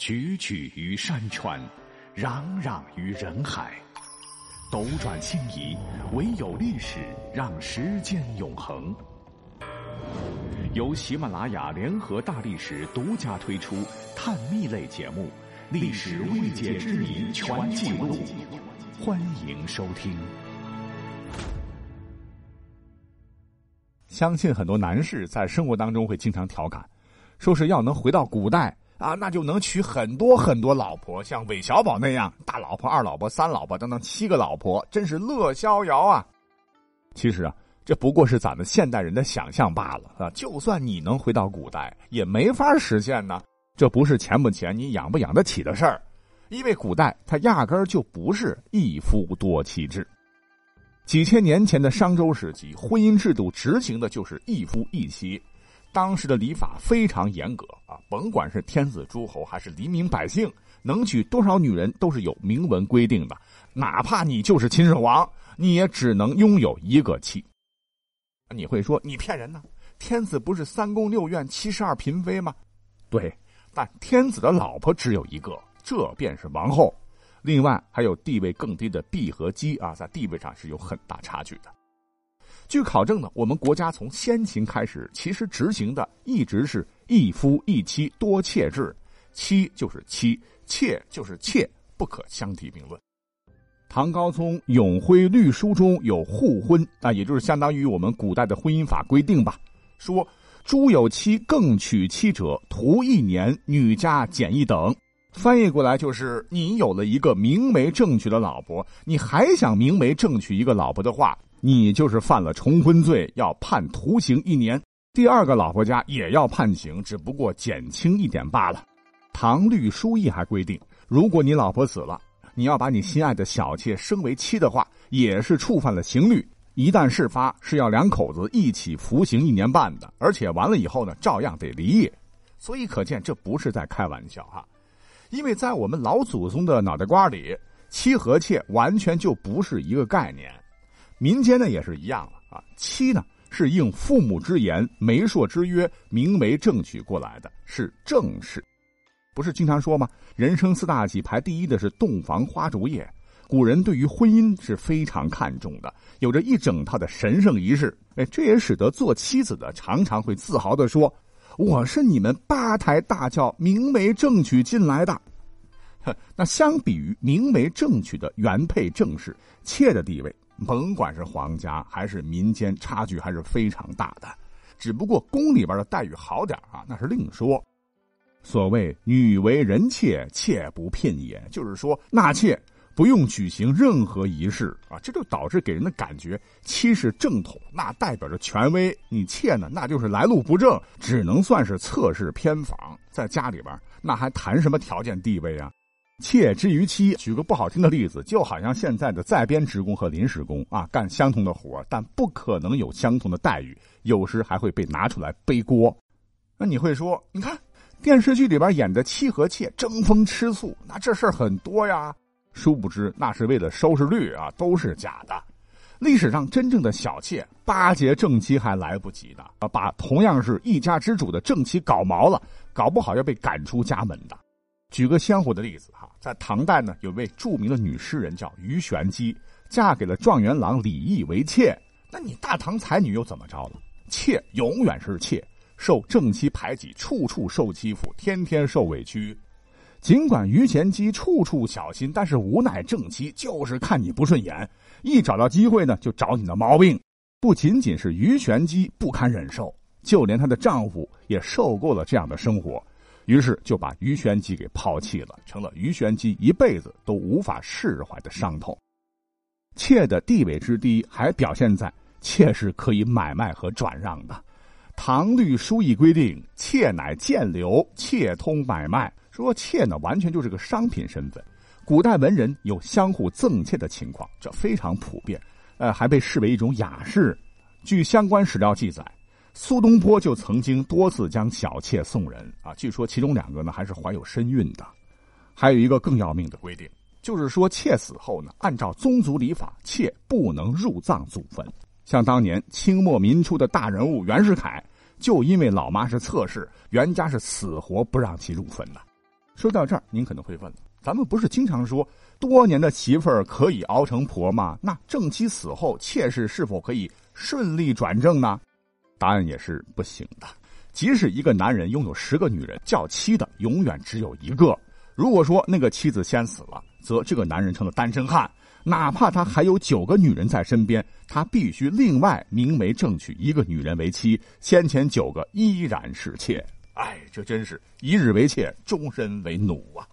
踽踽于山川，攘攘于人海，斗转星移，唯有历史让时间永恒。由喜马拉雅联合大历史独家推出探秘类节目《历史未解之谜全记录》，欢迎收听。相信很多男士在生活当中会经常调侃，说是要能回到古代。啊，那就能娶很多很多老婆，像韦小宝那样大老婆、二老婆、三老婆等等七个老婆，真是乐逍遥啊！其实啊，这不过是咱们现代人的想象罢了啊！就算你能回到古代，也没法实现呢。这不是钱不钱、你养不养得起的事儿，因为古代它压根儿就不是一夫多妻制。几千年前的商周时期，婚姻制度执行的就是一夫一妻。当时的礼法非常严格啊，甭管是天子诸侯还是黎民百姓，能娶多少女人都是有明文规定的。哪怕你就是秦始皇，你也只能拥有一个妻。你会说你骗人呢？天子不是三宫六院七十二嫔妃吗？对，但天子的老婆只有一个，这便是王后。另外还有地位更低的婢和姬啊，在地位上是有很大差距的。据考证呢，我们国家从先秦开始，其实执行的一直是一夫一妻多妾制，妻就是妻，妾就是妾，不可相提并论。唐高宗《永徽律书》中有互婚，啊，也就是相当于我们古代的婚姻法规定吧，说诸有妻更娶妻者，徒一年，女家减一等。翻译过来就是：你有了一个明媒正娶的老婆，你还想明媒正娶一个老婆的话。你就是犯了重婚罪，要判徒刑一年。第二个老婆家也要判刑，只不过减轻一点罢了。唐律书议还规定，如果你老婆死了，你要把你心爱的小妾升为妻的话，也是触犯了刑律。一旦事发，是要两口子一起服刑一年半的，而且完了以后呢，照样得离。所以可见这不是在开玩笑哈，因为在我们老祖宗的脑袋瓜里，妻和妾完全就不是一个概念。民间呢也是一样了啊，妻呢是应父母之言、媒妁之约，明媒正娶过来的，是正室。不是经常说吗？人生四大喜排第一的是洞房花烛夜。古人对于婚姻是非常看重的，有着一整套的神圣仪式。哎，这也使得做妻子的常常会自豪的说：“我是你们八抬大轿明媒正娶进来的。”那相比于明媒正娶的原配正室，妾的地位。甭管是皇家还是民间，差距还是非常大的。只不过宫里边的待遇好点啊，那是另说。所谓“女为人妾，妾不聘也”，就是说纳妾不用举行任何仪式啊，这就导致给人的感觉，妻是正统，那代表着权威；你妾呢，那就是来路不正，只能算是侧室偏房，在家里边那还谈什么条件地位啊？妾之于妻，举个不好听的例子，就好像现在的在编职工和临时工啊，干相同的活但不可能有相同的待遇，有时还会被拿出来背锅。那你会说，你看电视剧里边演的妻和妾争风吃醋，那这事儿很多呀。殊不知，那是为了收视率啊，都是假的。历史上真正的小妾巴结正妻还来不及呢，把同样是一家之主的正妻搞毛了，搞不好要被赶出家门的。举个鲜活的例子，在唐代呢，有位著名的女诗人叫鱼玄机，嫁给了状元郎李毅为妾。那你大唐才女又怎么着了？妾永远是妾，受正妻排挤，处处受欺负，天天受委屈。尽管鱼玄机处处小心，但是无奈正妻就是看你不顺眼，一找到机会呢，就找你的毛病。不仅仅是鱼玄机不堪忍受，就连她的丈夫也受够了这样的生活。于是就把于玄机给抛弃了，成了于玄机一辈子都无法释怀的伤痛。妾的地位之低，还表现在妾是可以买卖和转让的。唐律书议规定，妾乃贱流，妾通买卖。说妾呢，完全就是个商品身份。古代文人有相互赠妾的情况，这非常普遍，呃，还被视为一种雅事。据相关史料记载。苏东坡就曾经多次将小妾送人啊，据说其中两个呢还是怀有身孕的。还有一个更要命的规定，就是说妾死后呢，按照宗族礼法，妾不能入葬祖坟。像当年清末民初的大人物袁世凯，就因为老妈是侧室，袁家是死活不让其入坟的。说到这儿，您可能会问：咱们不是经常说多年的媳妇儿可以熬成婆吗？那正妻死后，妾室是否可以顺利转正呢？答案也是不行的。即使一个男人拥有十个女人，叫妻的永远只有一个。如果说那个妻子先死了，则这个男人成了单身汉，哪怕他还有九个女人在身边，他必须另外明媒正娶一个女人为妻，先前九个依然是妾。哎，这真是一日为妾，终身为奴啊！